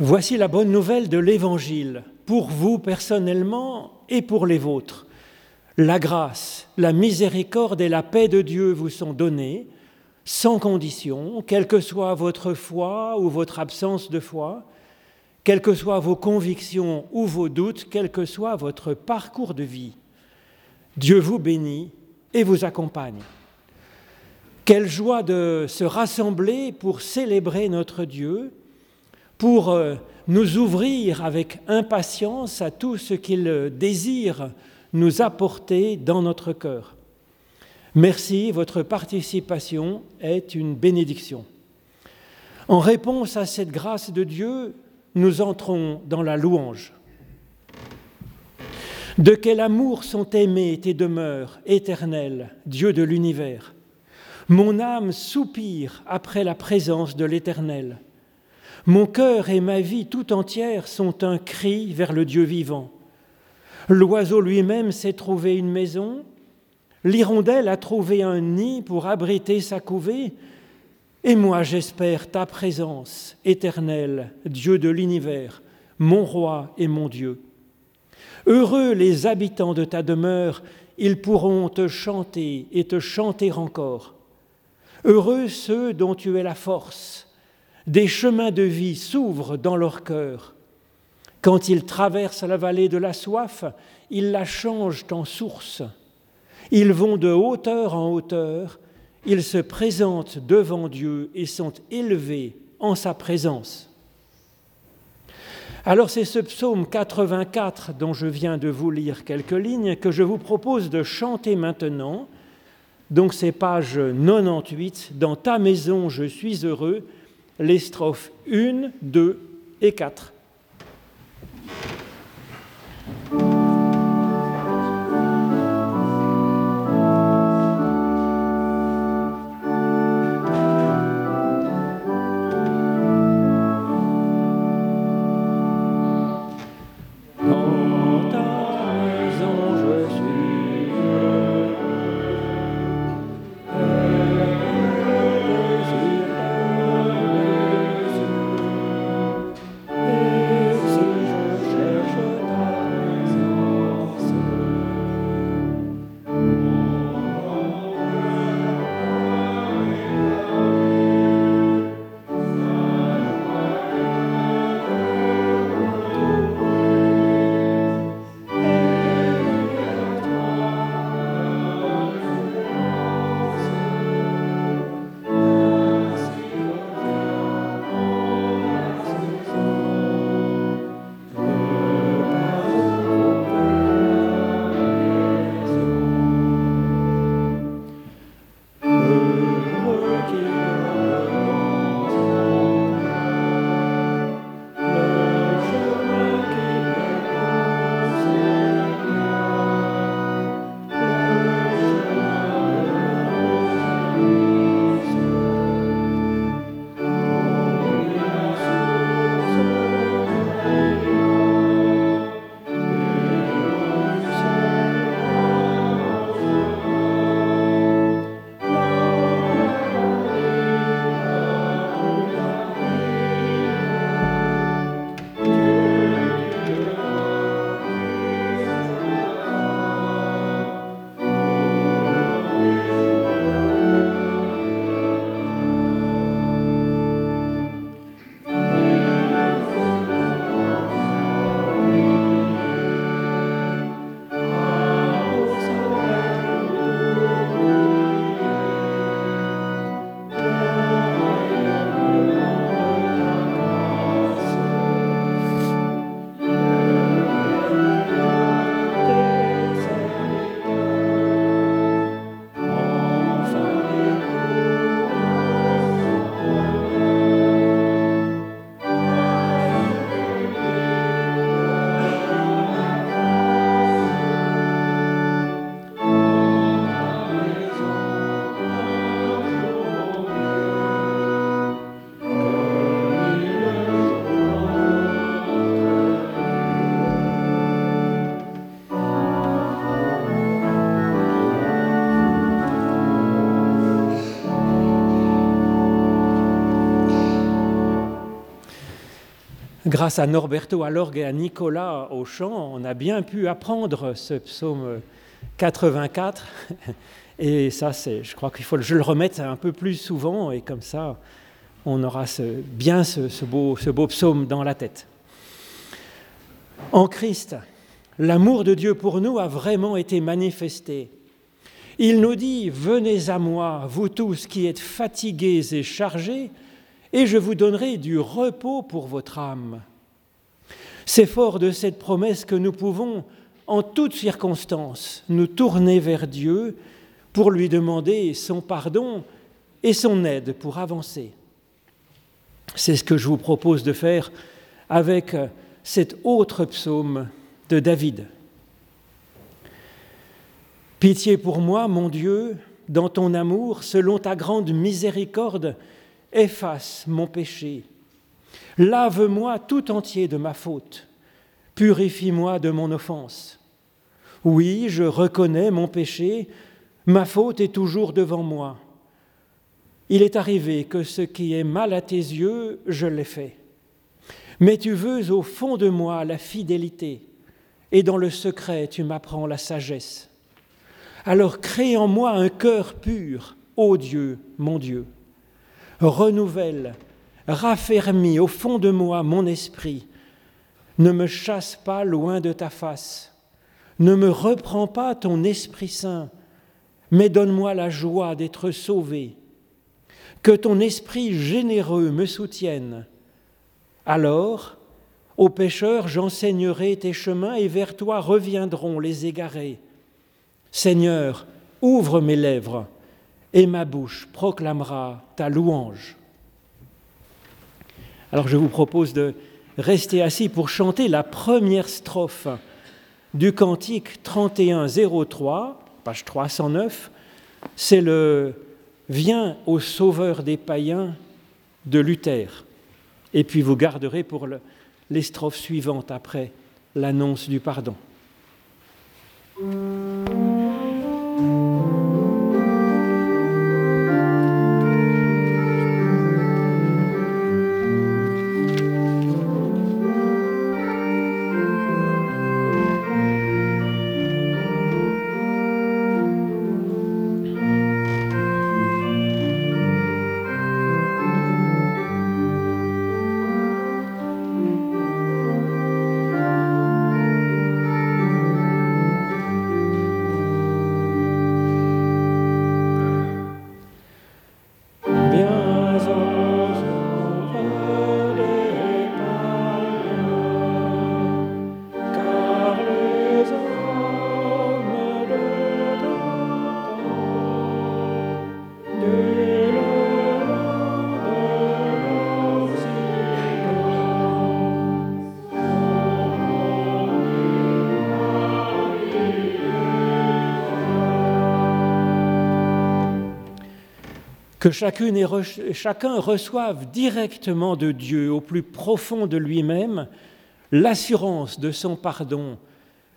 Voici la bonne nouvelle de l'Évangile pour vous personnellement et pour les vôtres. La grâce, la miséricorde et la paix de Dieu vous sont données sans condition, quelle que soit votre foi ou votre absence de foi, quelles que soient vos convictions ou vos doutes, quel que soit votre parcours de vie. Dieu vous bénit et vous accompagne. Quelle joie de se rassembler pour célébrer notre Dieu pour euh, nous ouvrir avec impatience à tout ce qu'il désire nous apporter dans notre cœur. Merci, votre participation est une bénédiction. En réponse à cette grâce de Dieu, nous entrons dans la louange. De quel amour sont aimés tes demeures éternelles, Dieu de l'univers? Mon âme soupire après la présence de l'Éternel. Mon cœur et ma vie tout entière sont un cri vers le Dieu vivant. L'oiseau lui-même s'est trouvé une maison, l'hirondelle a trouvé un nid pour abriter sa couvée, et moi j'espère ta présence éternelle, Dieu de l'univers, mon roi et mon Dieu. Heureux les habitants de ta demeure, ils pourront te chanter et te chanter encore. Heureux ceux dont tu es la force, des chemins de vie s'ouvrent dans leur cœur. Quand ils traversent la vallée de la soif, ils la changent en source. Ils vont de hauteur en hauteur, ils se présentent devant Dieu et sont élevés en sa présence. Alors c'est ce psaume 84 dont je viens de vous lire quelques lignes que je vous propose de chanter maintenant. Donc c'est page 98, Dans ta maison je suis heureux, les strophes 1, 2 et 4. Grâce à Norberto à l'orgue et à Nicolas au chant, on a bien pu apprendre ce psaume 84. Et ça, c'est, je crois qu'il faut je le remette un peu plus souvent, et comme ça, on aura bien ce beau psaume dans la tête. En Christ, l'amour de Dieu pour nous a vraiment été manifesté. Il nous dit, venez à moi, vous tous qui êtes fatigués et chargés, et je vous donnerai du repos pour votre âme. C'est fort de cette promesse que nous pouvons, en toutes circonstances, nous tourner vers Dieu pour lui demander son pardon et son aide pour avancer. C'est ce que je vous propose de faire avec cet autre psaume de David. Pitié pour moi, mon Dieu, dans ton amour, selon ta grande miséricorde, efface mon péché. Lave-moi tout entier de ma faute. Purifie-moi de mon offense. Oui, je reconnais mon péché, ma faute est toujours devant moi. Il est arrivé que ce qui est mal à tes yeux, je l'ai fait. Mais tu veux au fond de moi la fidélité, et dans le secret tu m'apprends la sagesse. Alors crée en moi un cœur pur, ô Dieu, mon Dieu renouvelle, raffermis au fond de moi mon esprit. Ne me chasse pas loin de ta face. Ne me reprends pas ton Esprit Saint, mais donne-moi la joie d'être sauvé. Que ton Esprit généreux me soutienne. Alors, aux pécheurs, j'enseignerai tes chemins et vers toi reviendront les égarés. Seigneur, ouvre mes lèvres et ma bouche proclamera ta louange. Alors je vous propose de rester assis pour chanter la première strophe du cantique 3103, page 309. C'est le Viens au Sauveur des païens de Luther. Et puis vous garderez pour les strophes suivantes après l'annonce du pardon. Que chacune et chacun reçoive directement de Dieu, au plus profond de lui-même, l'assurance de son pardon,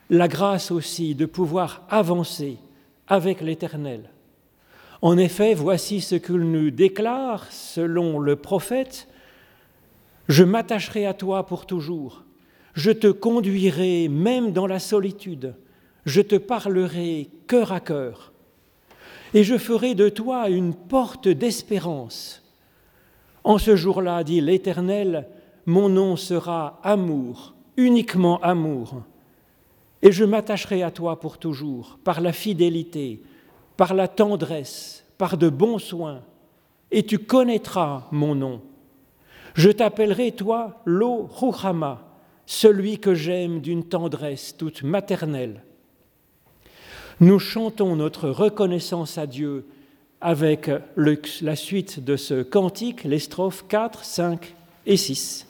la grâce aussi de pouvoir avancer avec l'Éternel. En effet, voici ce qu'il nous déclare selon le prophète, Je m'attacherai à toi pour toujours, je te conduirai même dans la solitude, je te parlerai cœur à cœur et je ferai de toi une porte d'espérance. En ce jour-là, dit l'Éternel, mon nom sera amour, uniquement amour, et je m'attacherai à toi pour toujours, par la fidélité, par la tendresse, par de bons soins, et tu connaîtras mon nom. Je t'appellerai, toi, Lo Ruchama, celui que j'aime d'une tendresse toute maternelle nous chantons notre reconnaissance à Dieu avec la suite de ce cantique, les strophes 4, 5 et 6.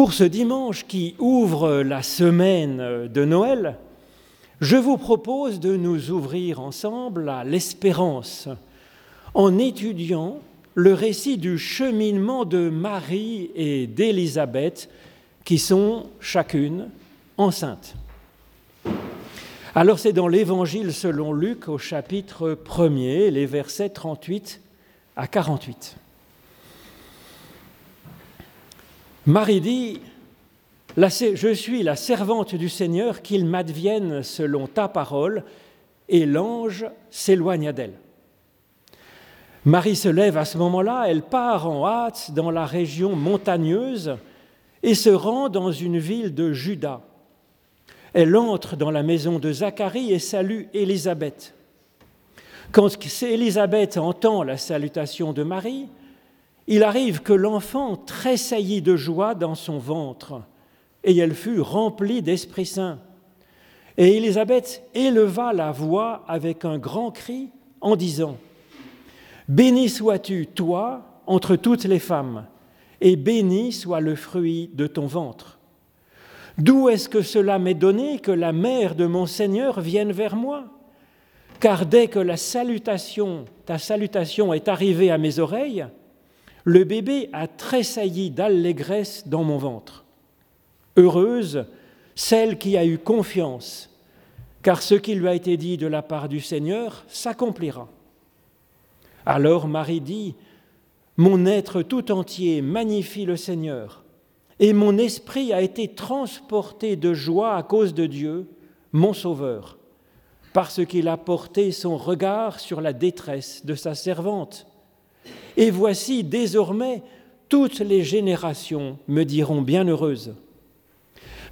Pour ce dimanche qui ouvre la semaine de Noël, je vous propose de nous ouvrir ensemble à l'espérance en étudiant le récit du cheminement de Marie et d'Élisabeth qui sont chacune enceintes. Alors c'est dans l'Évangile selon Luc au chapitre 1er, les versets 38 à 48. Marie dit, Je suis la servante du Seigneur, qu'il m'advienne selon ta parole, et l'ange s'éloigna d'elle. Marie se lève à ce moment-là, elle part en hâte dans la région montagneuse et se rend dans une ville de Juda. Elle entre dans la maison de Zacharie et salue Élisabeth. Quand Élisabeth entend la salutation de Marie, il arrive que l'enfant tressaillit de joie dans son ventre, et elle fut remplie d'Esprit Saint. Et Élisabeth éleva la voix avec un grand cri en disant, Béni sois-tu, toi, entre toutes les femmes, et béni soit le fruit de ton ventre. D'où est-ce que cela m'est donné que la mère de mon Seigneur vienne vers moi? Car dès que la salutation, ta salutation est arrivée à mes oreilles, le bébé a tressailli d'allégresse dans mon ventre. Heureuse celle qui a eu confiance, car ce qui lui a été dit de la part du Seigneur s'accomplira. Alors Marie dit, Mon être tout entier magnifie le Seigneur, et mon esprit a été transporté de joie à cause de Dieu, mon Sauveur, parce qu'il a porté son regard sur la détresse de sa servante. Et voici désormais toutes les générations me diront bienheureuse,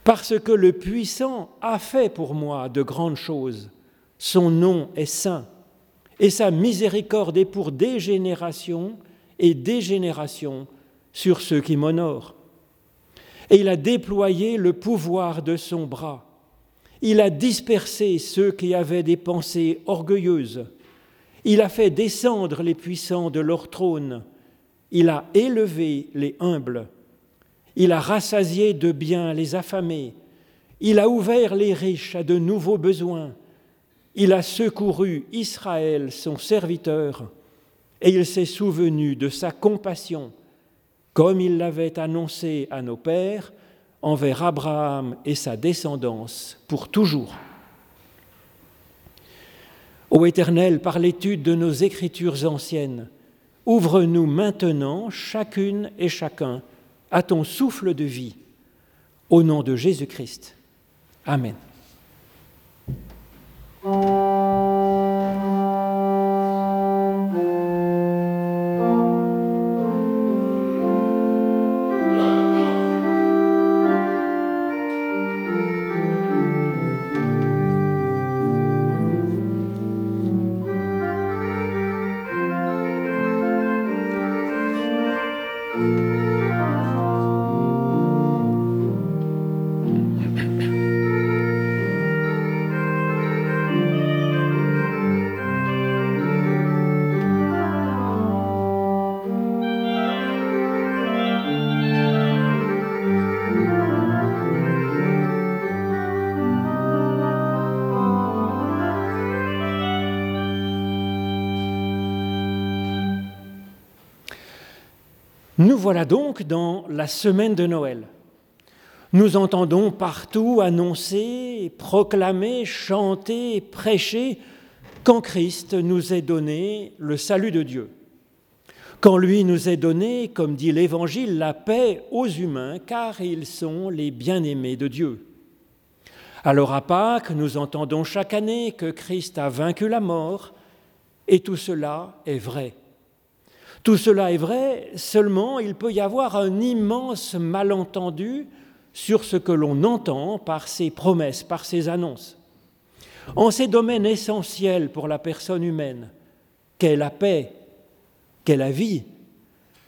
parce que le puissant a fait pour moi de grandes choses, son nom est saint, et sa miséricorde est pour des générations et des générations sur ceux qui m'honorent et il a déployé le pouvoir de son bras. Il a dispersé ceux qui avaient des pensées orgueilleuses. Il a fait descendre les puissants de leur trône. Il a élevé les humbles. Il a rassasié de biens les affamés. Il a ouvert les riches à de nouveaux besoins. Il a secouru Israël, son serviteur, et il s'est souvenu de sa compassion comme il l'avait annoncé à nos pères, envers Abraham et sa descendance pour toujours. Ô Éternel, par l'étude de nos écritures anciennes, ouvre-nous maintenant, chacune et chacun, à ton souffle de vie, au nom de Jésus-Christ. Amen. Voilà donc dans la semaine de Noël. Nous entendons partout annoncer, proclamer, chanter, prêcher quand Christ nous est donné le salut de Dieu. Quand lui nous est donné, comme dit l'Évangile, la paix aux humains, car ils sont les bien-aimés de Dieu. Alors à Pâques, nous entendons chaque année que Christ a vaincu la mort, et tout cela est vrai. Tout cela est vrai, seulement il peut y avoir un immense malentendu sur ce que l'on entend par ces promesses, par ces annonces. En ces domaines essentiels pour la personne humaine, qu'est la paix, qu'est la vie,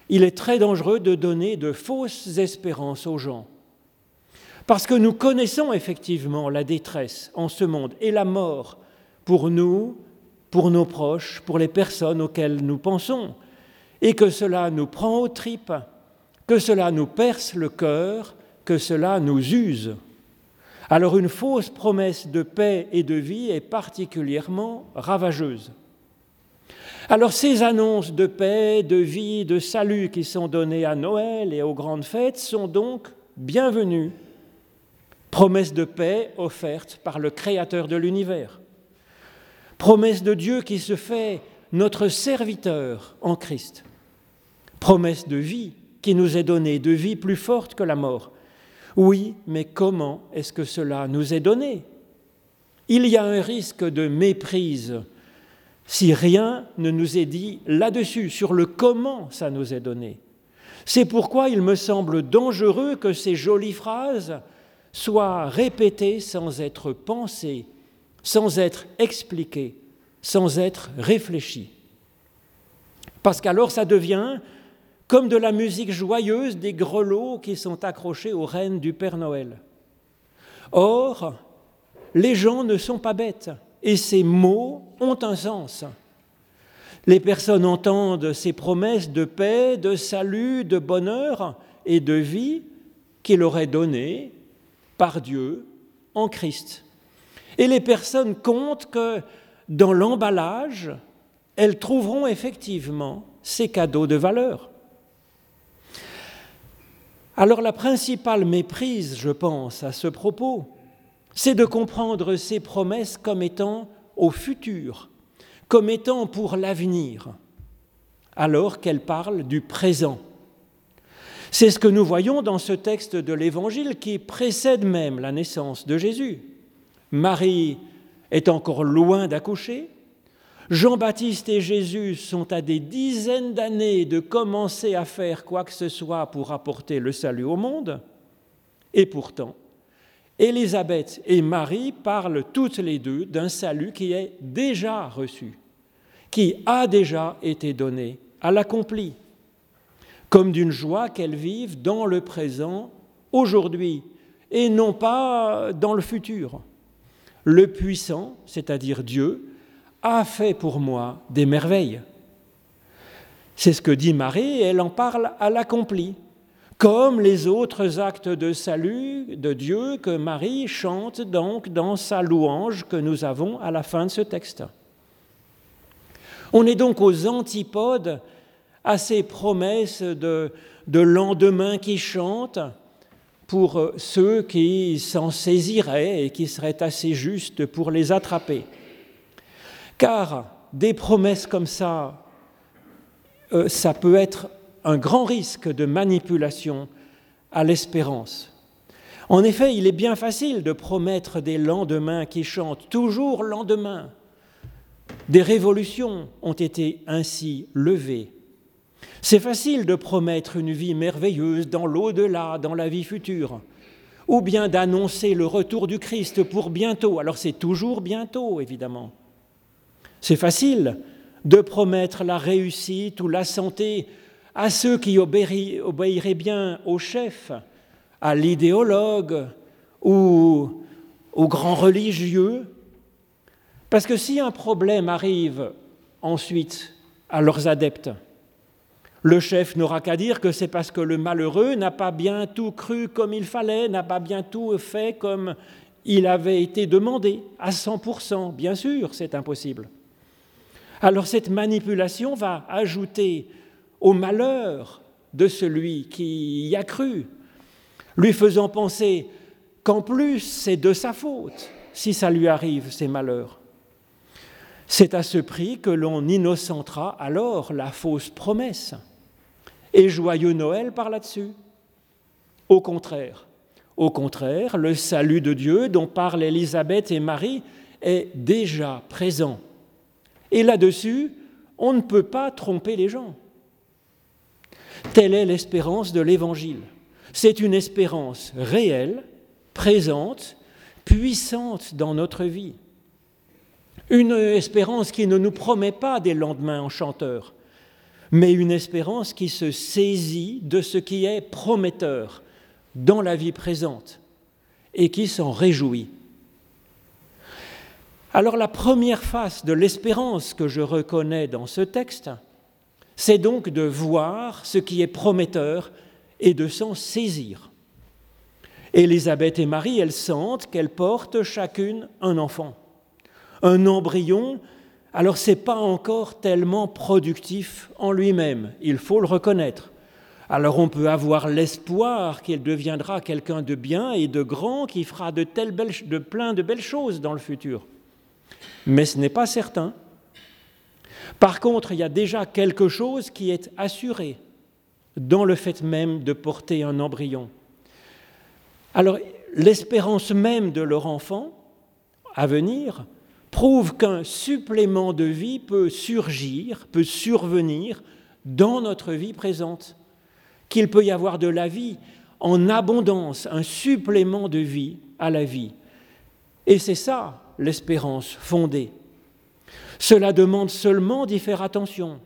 il est très dangereux de donner de fausses espérances aux gens. Parce que nous connaissons effectivement la détresse en ce monde et la mort pour nous, pour nos proches, pour les personnes auxquelles nous pensons, et que cela nous prend aux tripes, que cela nous perce le cœur que cela nous use. Alors une fausse promesse de paix et de vie est particulièrement ravageuse. Alors ces annonces de paix, de vie, de salut qui sont données à Noël et aux grandes fêtes sont donc bienvenues. Promesse de paix offerte par le Créateur de l'univers. Promesse de Dieu qui se fait notre serviteur en Christ. Promesse de vie qui nous est donnée, de vie plus forte que la mort. Oui, mais comment est-ce que cela nous est donné? Il y a un risque de méprise si rien ne nous est dit là-dessus, sur le comment ça nous est donné. C'est pourquoi il me semble dangereux que ces jolies phrases soient répétées sans être pensées, sans être expliquées, sans être réfléchies. Parce qu'alors ça devient comme de la musique joyeuse des grelots qui sont accrochés aux rênes du Père Noël. Or, les gens ne sont pas bêtes et ces mots ont un sens. Les personnes entendent ces promesses de paix, de salut, de bonheur et de vie qu'il aurait données par Dieu en Christ. Et les personnes comptent que dans l'emballage, elles trouveront effectivement ces cadeaux de valeur. Alors la principale méprise, je pense, à ce propos, c'est de comprendre ces promesses comme étant au futur, comme étant pour l'avenir, alors qu'elles parlent du présent. C'est ce que nous voyons dans ce texte de l'Évangile qui précède même la naissance de Jésus. Marie est encore loin d'accoucher. Jean-Baptiste et Jésus sont à des dizaines d'années de commencer à faire quoi que ce soit pour apporter le salut au monde. Et pourtant, Élisabeth et Marie parlent toutes les deux d'un salut qui est déjà reçu, qui a déjà été donné à l'accompli, comme d'une joie qu'elles vivent dans le présent, aujourd'hui, et non pas dans le futur. Le puissant, c'est-à-dire Dieu, a fait pour moi des merveilles. C'est ce que dit Marie, et elle en parle à l'accompli comme les autres actes de salut de Dieu que Marie chante donc dans sa louange que nous avons à la fin de ce texte. On est donc aux antipodes à ces promesses de, de lendemain qui chantent pour ceux qui s'en saisiraient et qui seraient assez justes pour les attraper. Car des promesses comme ça, euh, ça peut être un grand risque de manipulation à l'espérance. En effet, il est bien facile de promettre des lendemains qui chantent, toujours lendemain. Des révolutions ont été ainsi levées. C'est facile de promettre une vie merveilleuse dans l'au-delà, dans la vie future, ou bien d'annoncer le retour du Christ pour bientôt. Alors c'est toujours bientôt, évidemment. C'est facile de promettre la réussite ou la santé à ceux qui obéiraient bien au chef, à l'idéologue ou aux grands religieux. Parce que si un problème arrive ensuite à leurs adeptes, le chef n'aura qu'à dire que c'est parce que le malheureux n'a pas bien tout cru comme il fallait, n'a pas bien tout fait comme il avait été demandé, à 100%. Bien sûr, c'est impossible. Alors cette manipulation va ajouter au malheur de celui qui y a cru, lui faisant penser qu'en plus c'est de sa faute si ça lui arrive, ces malheurs. C'est à ce prix que l'on innocentera alors la fausse promesse. Et joyeux Noël par là-dessus. Au contraire, au contraire, le salut de Dieu dont parlent Élisabeth et Marie est déjà présent. Et là-dessus, on ne peut pas tromper les gens. Telle est l'espérance de l'Évangile. C'est une espérance réelle, présente, puissante dans notre vie. Une espérance qui ne nous promet pas des lendemains enchanteurs, mais une espérance qui se saisit de ce qui est prometteur dans la vie présente et qui s'en réjouit. Alors la première face de l'espérance que je reconnais dans ce texte, c'est donc de voir ce qui est prometteur et de s'en saisir. Élisabeth et Marie, elles sentent qu'elles portent chacune un enfant. Un embryon, alors ce n'est pas encore tellement productif en lui-même, il faut le reconnaître. Alors on peut avoir l'espoir qu'il deviendra quelqu'un de bien et de grand qui fera de, telles belles, de plein de belles choses dans le futur. Mais ce n'est pas certain. Par contre, il y a déjà quelque chose qui est assuré dans le fait même de porter un embryon. Alors, l'espérance même de leur enfant à venir prouve qu'un supplément de vie peut surgir, peut survenir dans notre vie présente, qu'il peut y avoir de la vie en abondance, un supplément de vie à la vie. Et c'est ça l'espérance fondée. Cela demande seulement d'y faire attention.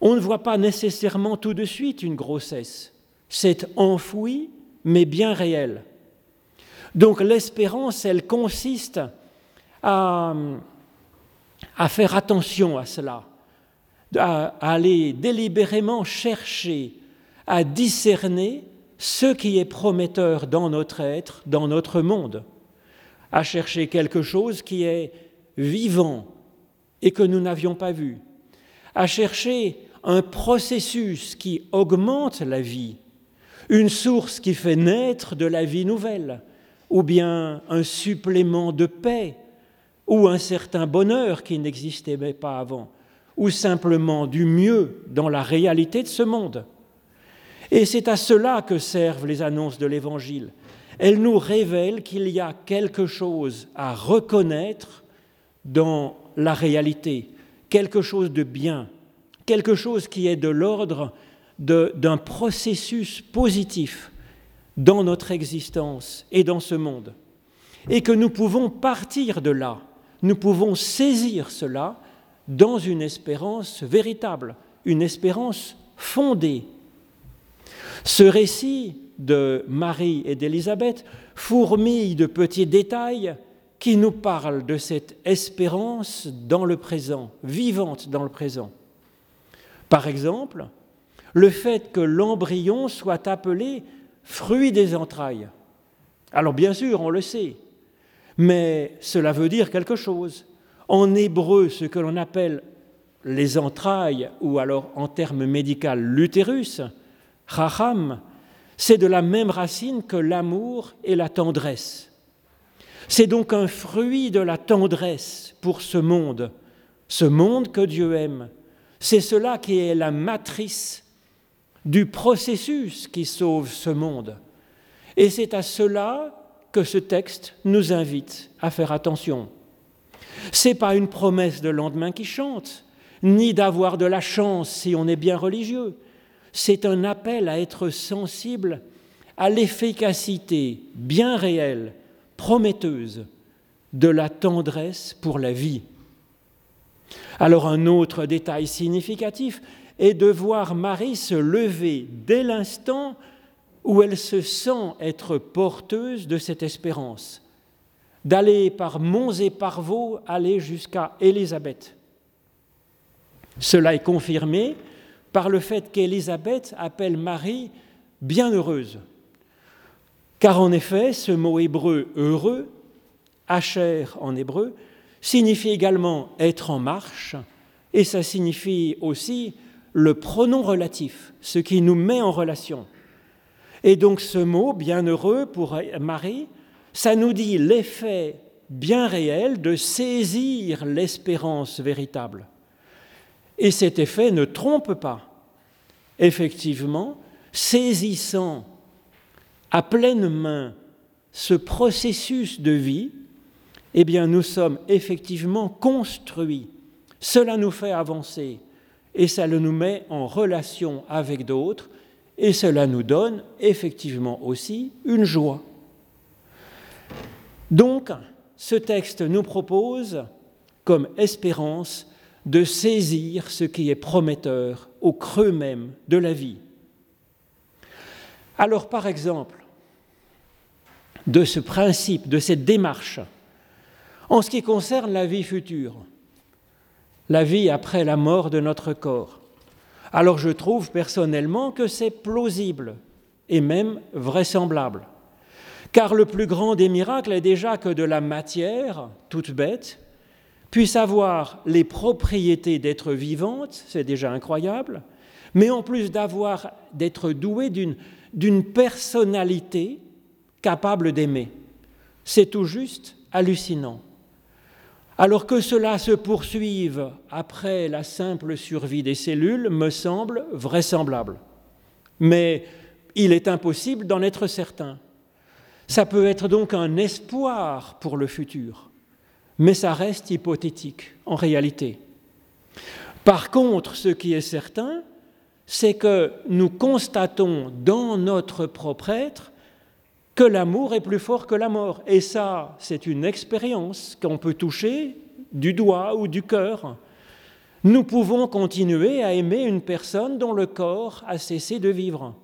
On ne voit pas nécessairement tout de suite une grossesse. C'est enfoui, mais bien réel. Donc l'espérance, elle consiste à, faire attention à cela, à, à aller délibérément chercher, à discerner ce qui est prometteur dans notre être, dans notre monde, à chercher quelque chose qui est vivant et que nous n'avions pas vu, à chercher un processus qui augmente la vie, une source qui fait naître de la vie nouvelle, ou bien un supplément de paix, ou un certain bonheur qui n'existait pas avant, ou simplement du mieux dans la réalité de ce monde. Et c'est à cela que servent les annonces de l'Évangile. Elles nous révèlent qu'il y a quelque chose à reconnaître dans la réalité, quelque chose de bien, quelque chose qui est de l'ordre d'un processus positif dans notre existence et dans ce monde. Et que nous pouvons partir de là, nous pouvons saisir cela dans une espérance véritable, une espérance fondée. Ce récit de Marie et d'Élisabeth fourmille de petits détails qui nous parlent de cette espérance dans le présent, vivante dans le présent. Par exemple, le fait que l'embryon soit appelé fruit des entrailles. Alors bien sûr, on le sait, mais cela veut dire quelque chose. En hébreu, ce que l'on appelle les entrailles, ou alors en termes médicaux l'utérus, c'est de la même racine que l'amour et la tendresse. C'est donc un fruit de la tendresse pour ce monde, ce monde que Dieu aime. C'est cela qui est la matrice du processus qui sauve ce monde. Et c'est à cela que ce texte nous invite à faire attention. Ce n'est pas une promesse de lendemain qui chante, ni d'avoir de la chance si on est bien religieux. C'est un appel à être sensible à l'efficacité bien réelle, prometteuse de la tendresse pour la vie. Alors un autre détail significatif, et de voir Marie se lever dès l'instant où elle se sent être porteuse de cette espérance, d'aller par monts et par vaux, aller jusqu'à Élisabeth. Cela est confirmé par le fait qu'Élisabeth appelle Marie bienheureuse. Car en effet, ce mot hébreu heureux, Asher en hébreu, signifie également être en marche, et ça signifie aussi le pronom relatif, ce qui nous met en relation. Et donc ce mot, bienheureux pour Marie, ça nous dit l'effet bien réel de saisir l'espérance véritable. Et cet effet ne trompe pas. Effectivement, saisissant à pleine main ce processus de vie, eh bien nous sommes effectivement construits. Cela nous fait avancer et ça nous met en relation avec d'autres, et cela nous donne effectivement aussi une joie. Donc, ce texte nous propose, comme espérance, de saisir ce qui est prometteur au creux même de la vie. Alors, par exemple, de ce principe, de cette démarche, en ce qui concerne la vie future, la vie après la mort de notre corps. Alors je trouve personnellement que c'est plausible et même vraisemblable. Car le plus grand des miracles est déjà que de la matière, toute bête, puisse avoir les propriétés d'être vivante, c'est déjà incroyable, mais en plus d'avoir, d'être doué d'une personnalité capable d'aimer. C'est tout juste hallucinant. Alors que cela se poursuive après la simple survie des cellules me semble vraisemblable. Mais il est impossible d'en être certain. Ça peut être donc un espoir pour le futur, mais ça reste hypothétique en réalité. Par contre, ce qui est certain, c'est que nous constatons dans notre propre être que l'amour est plus fort que la mort. Et ça, c'est une expérience qu'on peut toucher du doigt ou du cœur. Nous pouvons continuer à aimer une personne dont le corps a cessé de vivre.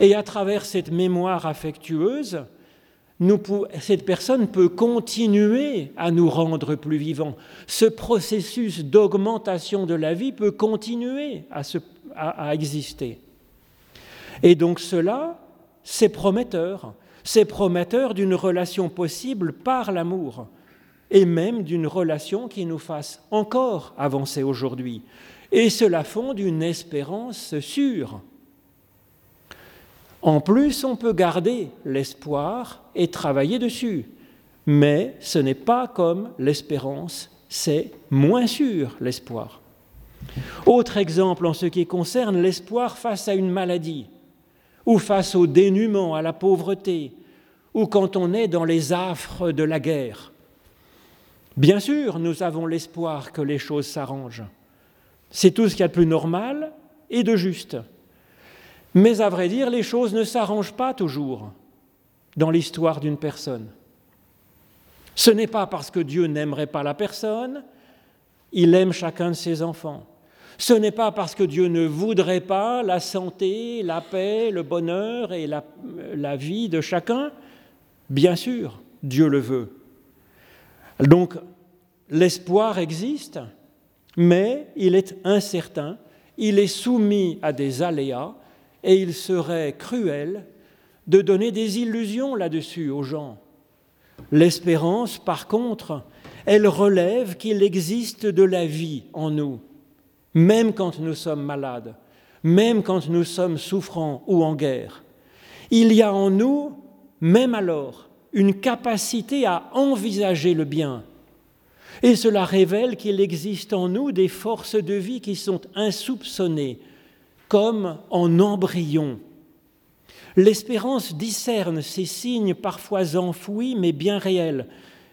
Et à travers cette mémoire affectueuse, cette personne peut continuer à nous rendre plus vivants. Ce processus d'augmentation de la vie peut continuer à exister. Et donc cela, c'est prometteur. C'est prometteur d'une relation possible par l'amour et même d'une relation qui nous fasse encore avancer aujourd'hui. Et cela fonde une espérance sûre. En plus, on peut garder l'espoir et travailler dessus. Mais ce n'est pas comme l'espérance, c'est moins sûr l'espoir. Autre exemple en ce qui concerne l'espoir face à une maladie ou face au dénuement, à la pauvreté, ou quand on est dans les affres de la guerre. Bien sûr, nous avons l'espoir que les choses s'arrangent. C'est tout ce qu'il y a de plus normal et de juste. Mais à vrai dire, les choses ne s'arrangent pas toujours dans l'histoire d'une personne. Ce n'est pas parce que Dieu n'aimerait pas la personne, il aime chacun de ses enfants. Ce n'est pas parce que Dieu ne voudrait pas la santé, la paix, le bonheur et la, la vie de chacun. Bien sûr, Dieu le veut. Donc, l'espoir existe, mais il est incertain, il est soumis à des aléas, et il serait cruel de donner des illusions là-dessus aux gens. L'espérance, par contre, elle relève qu'il existe de la vie en nous même quand nous sommes malades, même quand nous sommes souffrants ou en guerre. Il y a en nous, même alors, une capacité à envisager le bien. Et cela révèle qu'il existe en nous des forces de vie qui sont insoupçonnées, comme en embryon. L'espérance discerne ces signes parfois enfouis mais bien réels,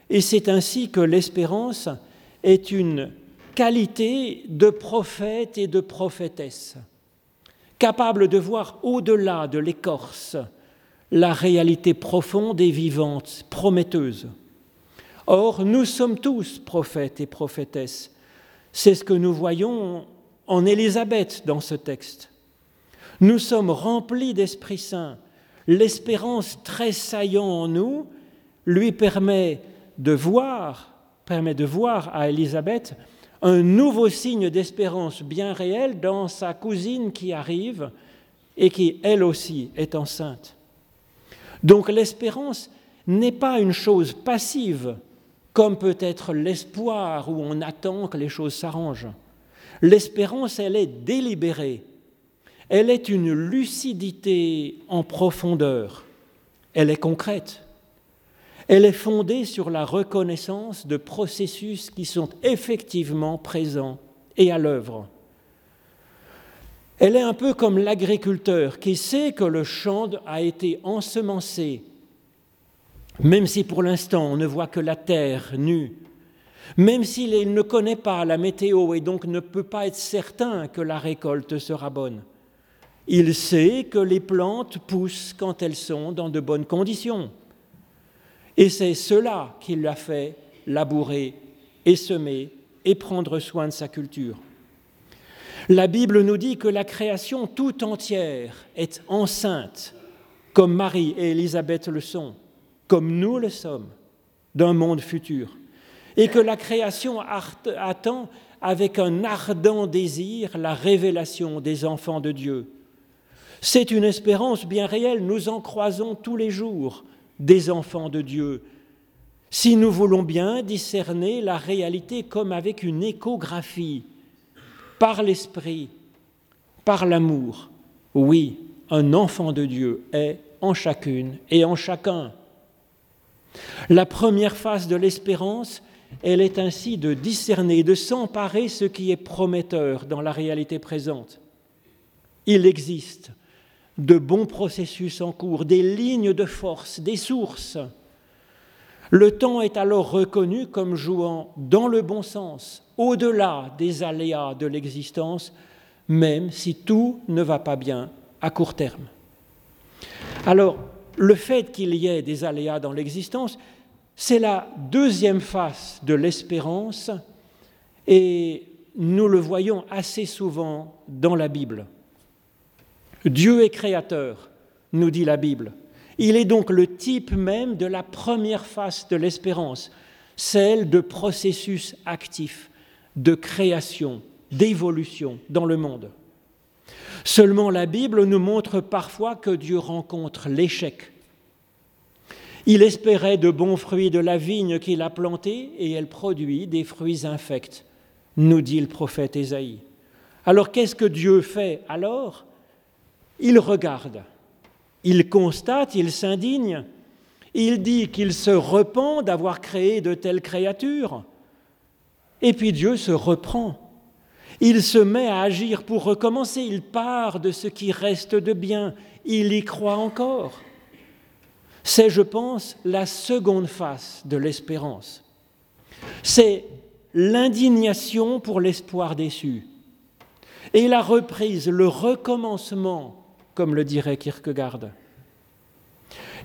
et c'est ainsi que l'espérance est une qualité de prophète et de prophétesse, capable de voir au-delà de l'écorce la réalité profonde et vivante, prometteuse. Or, nous sommes tous prophètes et prophétesses. C'est ce que nous voyons en Élisabeth dans ce texte. Nous sommes remplis d'Esprit Saint. L'espérance tressaillant en nous lui permet de voir, permet de voir à Élisabeth un nouveau signe d'espérance bien réel dans sa cousine qui arrive et qui, elle aussi, est enceinte. Donc l'espérance n'est pas une chose passive, comme peut être l'espoir où on attend que les choses s'arrangent. L'espérance, elle est délibérée. Elle est une lucidité en profondeur. Elle est concrète. Elle est fondée sur la reconnaissance de processus qui sont effectivement présents et à l'œuvre. Elle est un peu comme l'agriculteur qui sait que le champ a été ensemencé, même si pour l'instant on ne voit que la terre nue, même s'il ne connaît pas la météo et donc ne peut pas être certain que la récolte sera bonne. Il sait que les plantes poussent quand elles sont dans de bonnes conditions. Et c'est cela qui l'a fait labourer et semer et prendre soin de sa culture. La Bible nous dit que la création tout entière est enceinte, comme Marie et Élisabeth le sont, comme nous le sommes, d'un monde futur, et que la création attend avec un ardent désir la révélation des enfants de Dieu. C'est une espérance bien réelle, nous en croisons tous les jours des enfants de Dieu, si nous voulons bien discerner la réalité comme avec une échographie, par l'esprit, par l'amour. Oui, un enfant de Dieu est en chacune et en chacun. La première phase de l'espérance, elle est ainsi de discerner, de s'emparer ce qui est prometteur dans la réalité présente. Il existe de bons processus en cours, des lignes de force, des sources. Le temps est alors reconnu comme jouant dans le bon sens, au-delà des aléas de l'existence, même si tout ne va pas bien à court terme. Alors, le fait qu'il y ait des aléas dans l'existence, c'est la deuxième face de l'espérance et nous le voyons assez souvent dans la Bible. Dieu est créateur, nous dit la Bible. Il est donc le type même de la première face de l'espérance, celle de processus actif, de création, d'évolution dans le monde. Seulement la Bible nous montre parfois que Dieu rencontre l'échec il espérait de bons fruits de la vigne qu'il a plantée et elle produit des fruits infects, nous dit le prophète Ésaïe. Alors qu'est-ce que Dieu fait alors? Il regarde, il constate, il s'indigne, il dit qu'il se repent d'avoir créé de telles créatures. Et puis Dieu se reprend. Il se met à agir pour recommencer, il part de ce qui reste de bien, il y croit encore. C'est, je pense, la seconde face de l'espérance. C'est l'indignation pour l'espoir déçu et la reprise, le recommencement, comme le dirait Kierkegaard.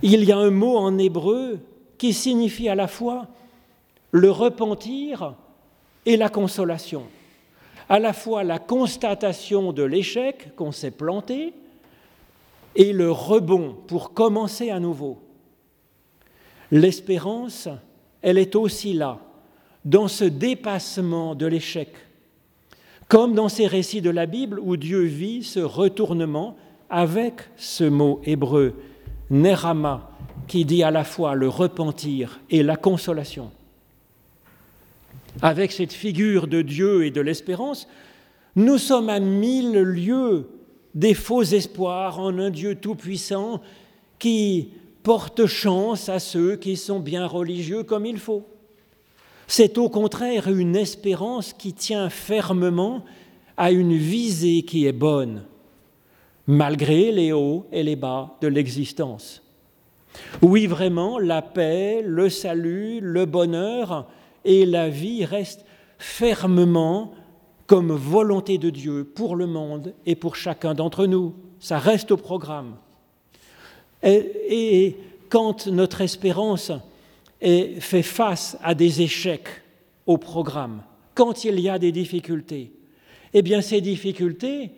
Il y a un mot en hébreu qui signifie à la fois le repentir et la consolation, à la fois la constatation de l'échec qu'on s'est planté et le rebond pour commencer à nouveau. L'espérance, elle est aussi là, dans ce dépassement de l'échec, comme dans ces récits de la Bible où Dieu vit ce retournement avec ce mot hébreu, nerama, qui dit à la fois le repentir et la consolation. Avec cette figure de Dieu et de l'espérance, nous sommes à mille lieues des faux espoirs en un Dieu tout-puissant qui porte chance à ceux qui sont bien religieux comme il faut. C'est au contraire une espérance qui tient fermement à une visée qui est bonne, malgré les hauts et les bas de l'existence. Oui, vraiment, la paix, le salut, le bonheur et la vie restent fermement comme volonté de Dieu pour le monde et pour chacun d'entre nous. Ça reste au programme. Et, quand notre espérance fait face à des échecs au programme, quand il y a des difficultés, eh bien ces difficultés,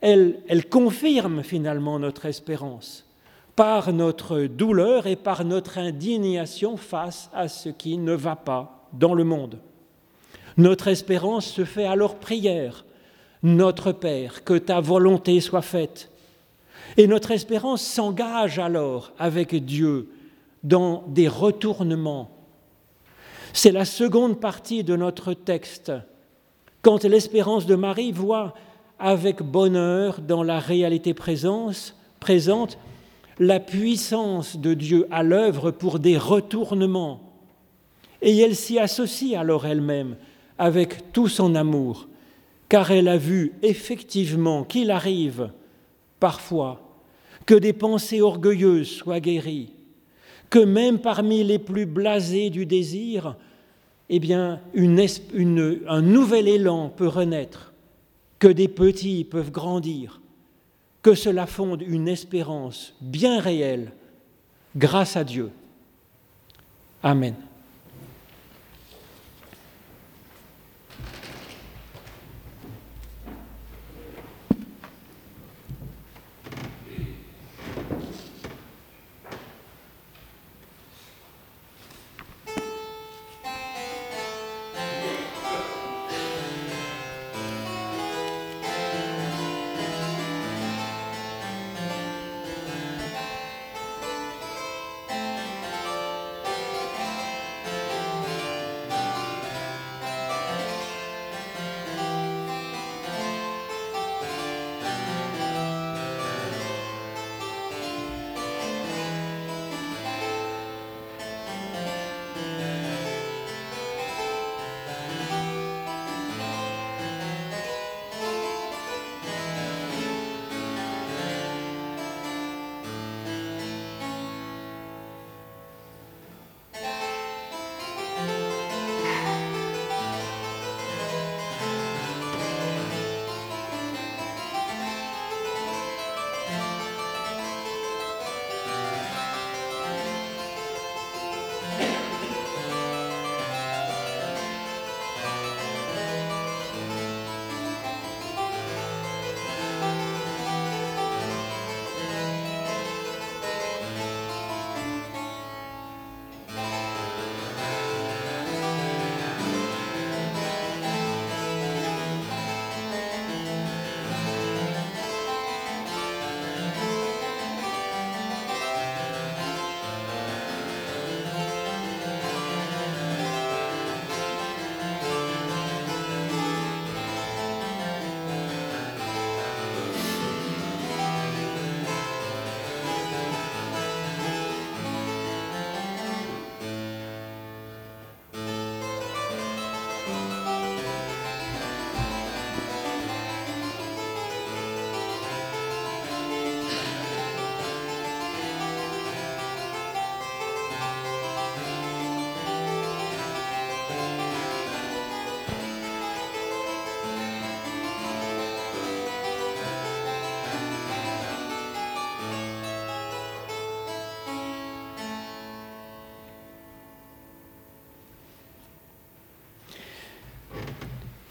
elles, confirment finalement notre espérance par notre douleur et par notre indignation face à ce qui ne va pas dans le monde. Notre espérance se fait alors prière. Notre Père, que ta volonté soit faite et notre espérance s'engage alors avec Dieu dans des retournements. C'est la seconde partie de notre texte, quand l'espérance de Marie voit avec bonheur dans la réalité présente la puissance de Dieu à l'œuvre pour des retournements. Et elle s'y associe alors elle-même avec tout son amour, car elle a vu effectivement qu'il arrive parfois que des pensées orgueilleuses soient guéries, que même parmi les plus blasés du désir, eh un nouvel élan peut renaître, que des petits peuvent grandir, que cela fonde une espérance bien réelle grâce à Dieu. Amen.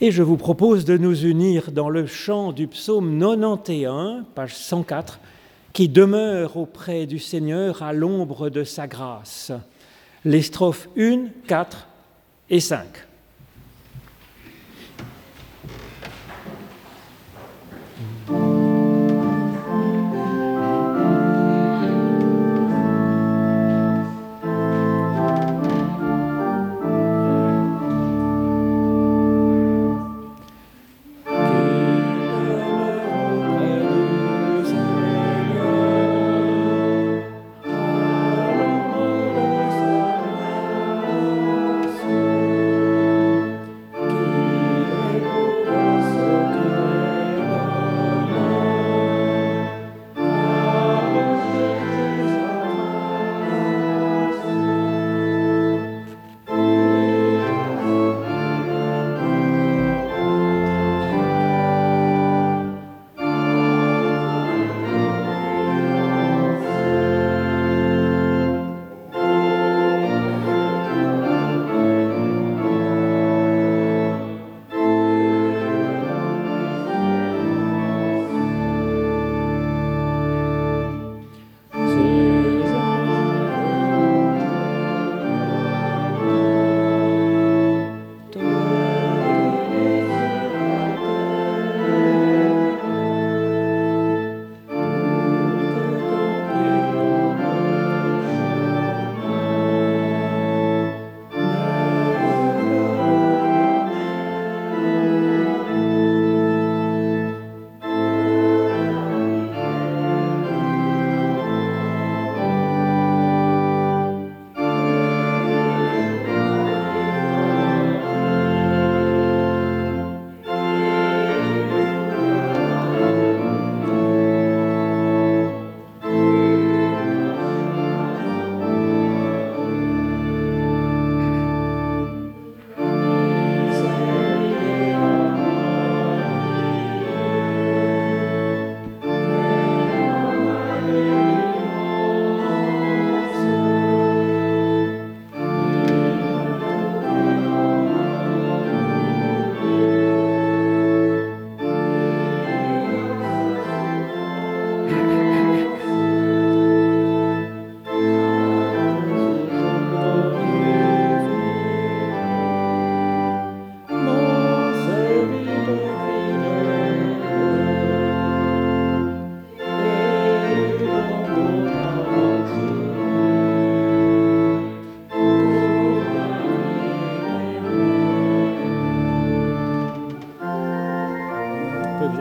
Et je vous propose de nous unir dans le chant du psaume 91, page 104, qui demeure auprès du Seigneur à l'ombre de sa grâce. Les strophes 1, 4 et 5.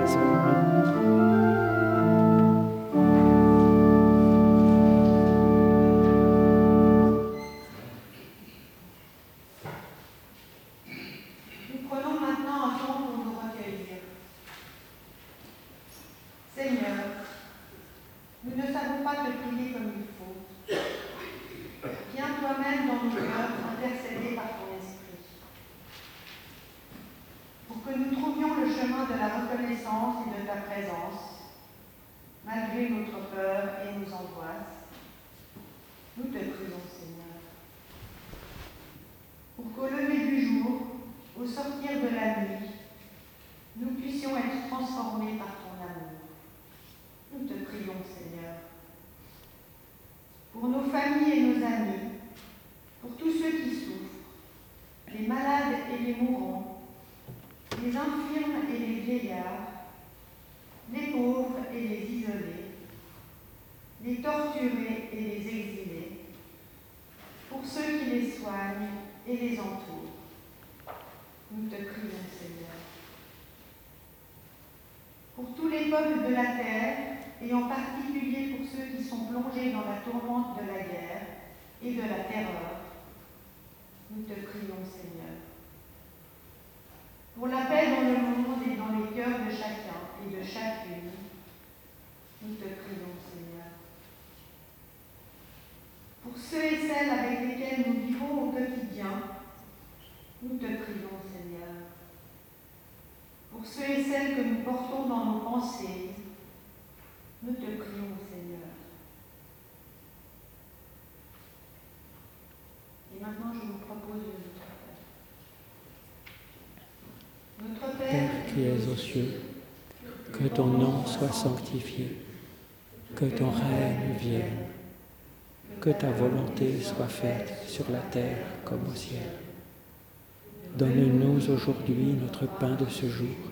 Senhor. de la terre, ayant parti ceux et celles que nous portons dans nos pensées. Nous te prions, Seigneur. Et maintenant, je vous propose le Notre Père. Notre Père qui es aux cieux, que ton nom soit sanctifié, que ton règne vienne, que ta volonté soit faite sur la terre comme au ciel. Donne-nous aujourd'hui notre pain de ce jour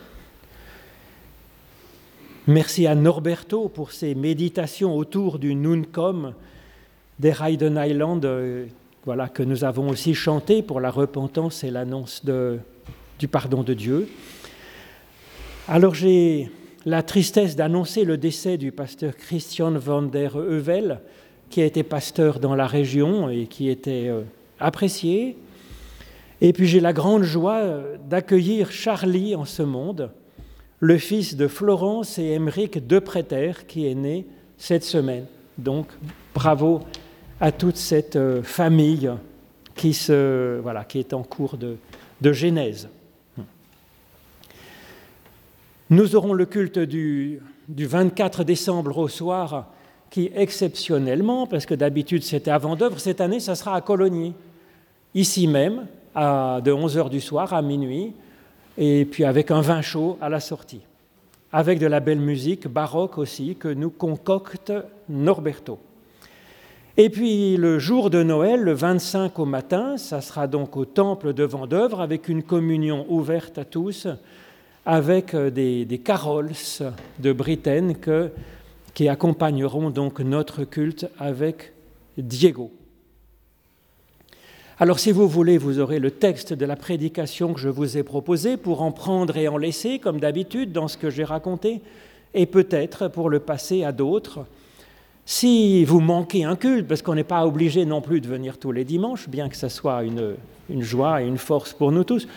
Merci à Norberto pour ses méditations autour du Nuncom des Ryden Island, euh, voilà, que nous avons aussi chanté pour la repentance et l'annonce du pardon de Dieu. Alors j'ai la tristesse d'annoncer le décès du pasteur Christian van der Heuvel, qui a été pasteur dans la région et qui était euh, apprécié. Et puis j'ai la grande joie euh, d'accueillir Charlie en ce monde, le fils de Florence et Émeric de Préter, qui est né cette semaine. Donc bravo à toute cette euh, famille qui, se, voilà, qui est en cours de, de Genèse. Nous aurons le culte du, du 24 décembre au soir qui exceptionnellement, parce que d'habitude c'était avant d'œuvre, cette année ça sera à Cologny, ici même, de 11h du soir à minuit, et puis avec un vin chaud à la sortie, avec de la belle musique baroque aussi que nous concocte Norberto. Et puis le jour de Noël, le 25 au matin, ça sera donc au temple de Vendœuvre avec une communion ouverte à tous, avec des, des carols de Britaine qui accompagneront donc notre culte avec Diego. Alors si vous voulez, vous aurez le texte de la prédication que je vous ai proposé pour en prendre et en laisser, comme d'habitude, dans ce que j'ai raconté, et peut-être pour le passer à d'autres. Si vous manquez un culte, parce qu'on n'est pas obligé non plus de venir tous les dimanches, bien que ce soit une, joie et une force pour nous tous,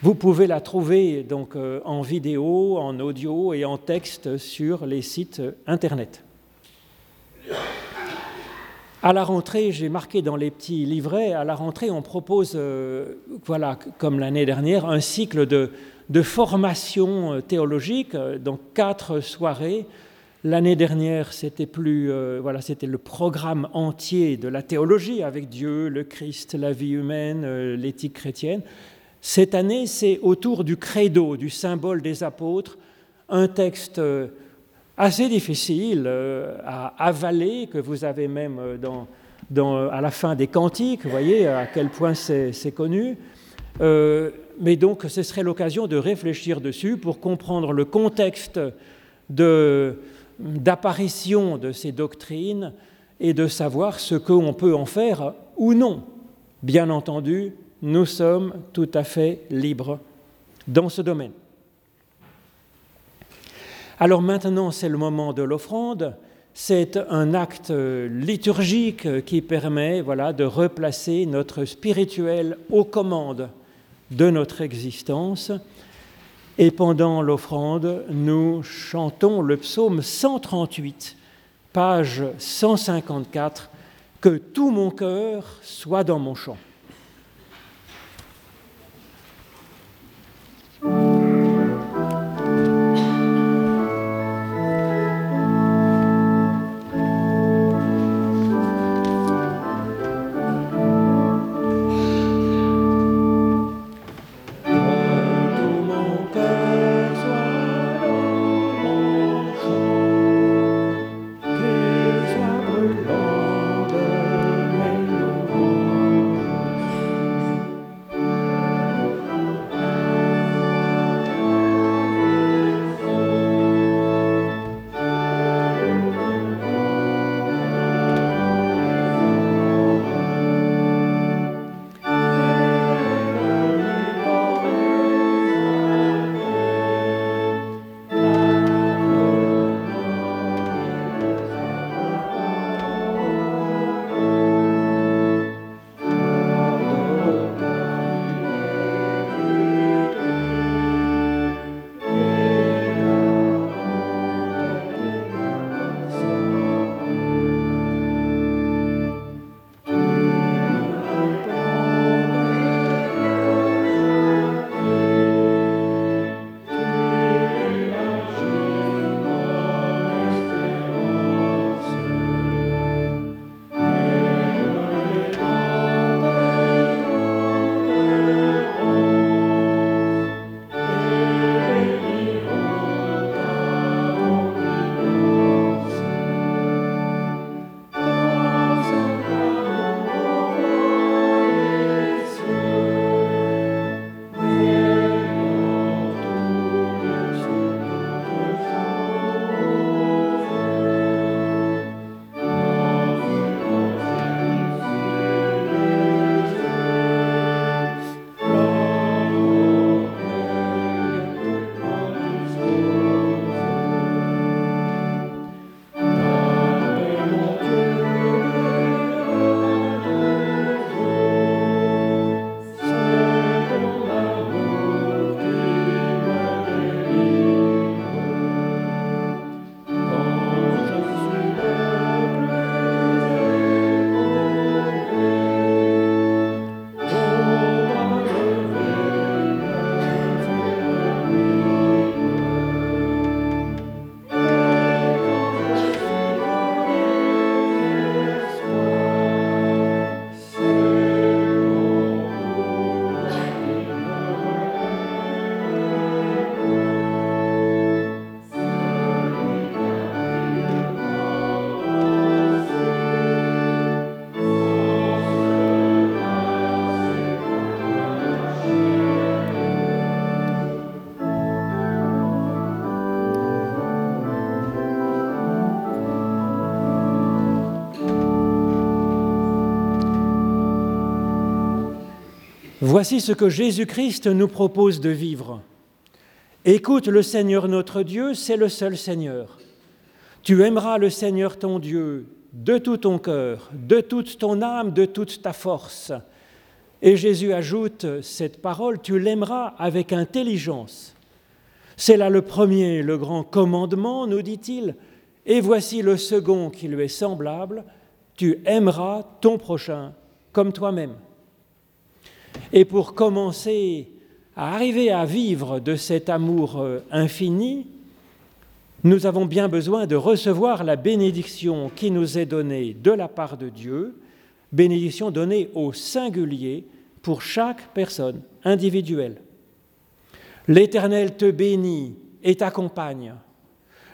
vous pouvez la trouver donc euh, en vidéo, en audio et en texte sur les sites internet. À la rentrée, j'ai marqué dans les petits livrets, à la rentrée, on propose, euh, voilà, comme l'année dernière, un cycle de, de formation euh, théologique, donc quatre soirées. L'année dernière, c'était plus, voilà, c'était le programme entier de la théologie avec Dieu, le Christ, la vie humaine, l'éthique chrétienne. Cette année, c'est autour du credo, du symbole des apôtres, un texte euh, assez difficile euh, à avaler, que vous avez même euh, à la fin des cantiques, vous voyez à quel point c'est connu. mais donc, ce serait l'occasion de réfléchir dessus pour comprendre le contexte d'apparition de, de ces doctrines et de savoir ce qu'on peut en faire ou non. Bien entendu, nous sommes tout à fait libres dans ce domaine. Alors maintenant, c'est le moment de l'offrande. C'est un acte liturgique qui permet voilà, de replacer notre spirituel aux commandes de notre existence. Et pendant l'offrande, nous chantons le psaume 138, page 154, Que tout mon cœur soit dans mon chant. Voici ce que Jésus-Christ nous propose de vivre. Écoute le Seigneur notre Dieu, c'est le seul Seigneur. Tu aimeras le Seigneur ton Dieu de tout ton cœur, de toute ton âme, de toute ta force. Et Jésus ajoute cette parole, tu l'aimeras avec intelligence. C'est là le premier, le grand commandement, nous dit-il, et voici le second qui lui est semblable, tu aimeras ton prochain comme toi-même. Et pour commencer à arriver à vivre de cet amour euh, infini, nous avons bien besoin de recevoir la bénédiction qui nous est donnée de la part de Dieu, bénédiction donnée au singulier pour chaque personne individuelle. L'Éternel te bénit et t'accompagne.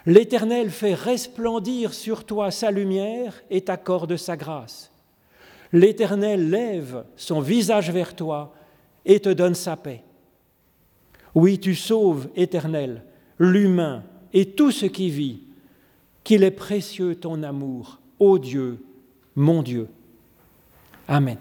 L'Éternel fait resplendir sur toi sa lumière et t'accorde sa grâce. L'Éternel lève son visage vers toi et te donne sa paix. Oui, tu sauves, Éternel, l'humain et tout ce qui vit, qu'il est précieux ton amour, ô Dieu, mon Dieu. Amen.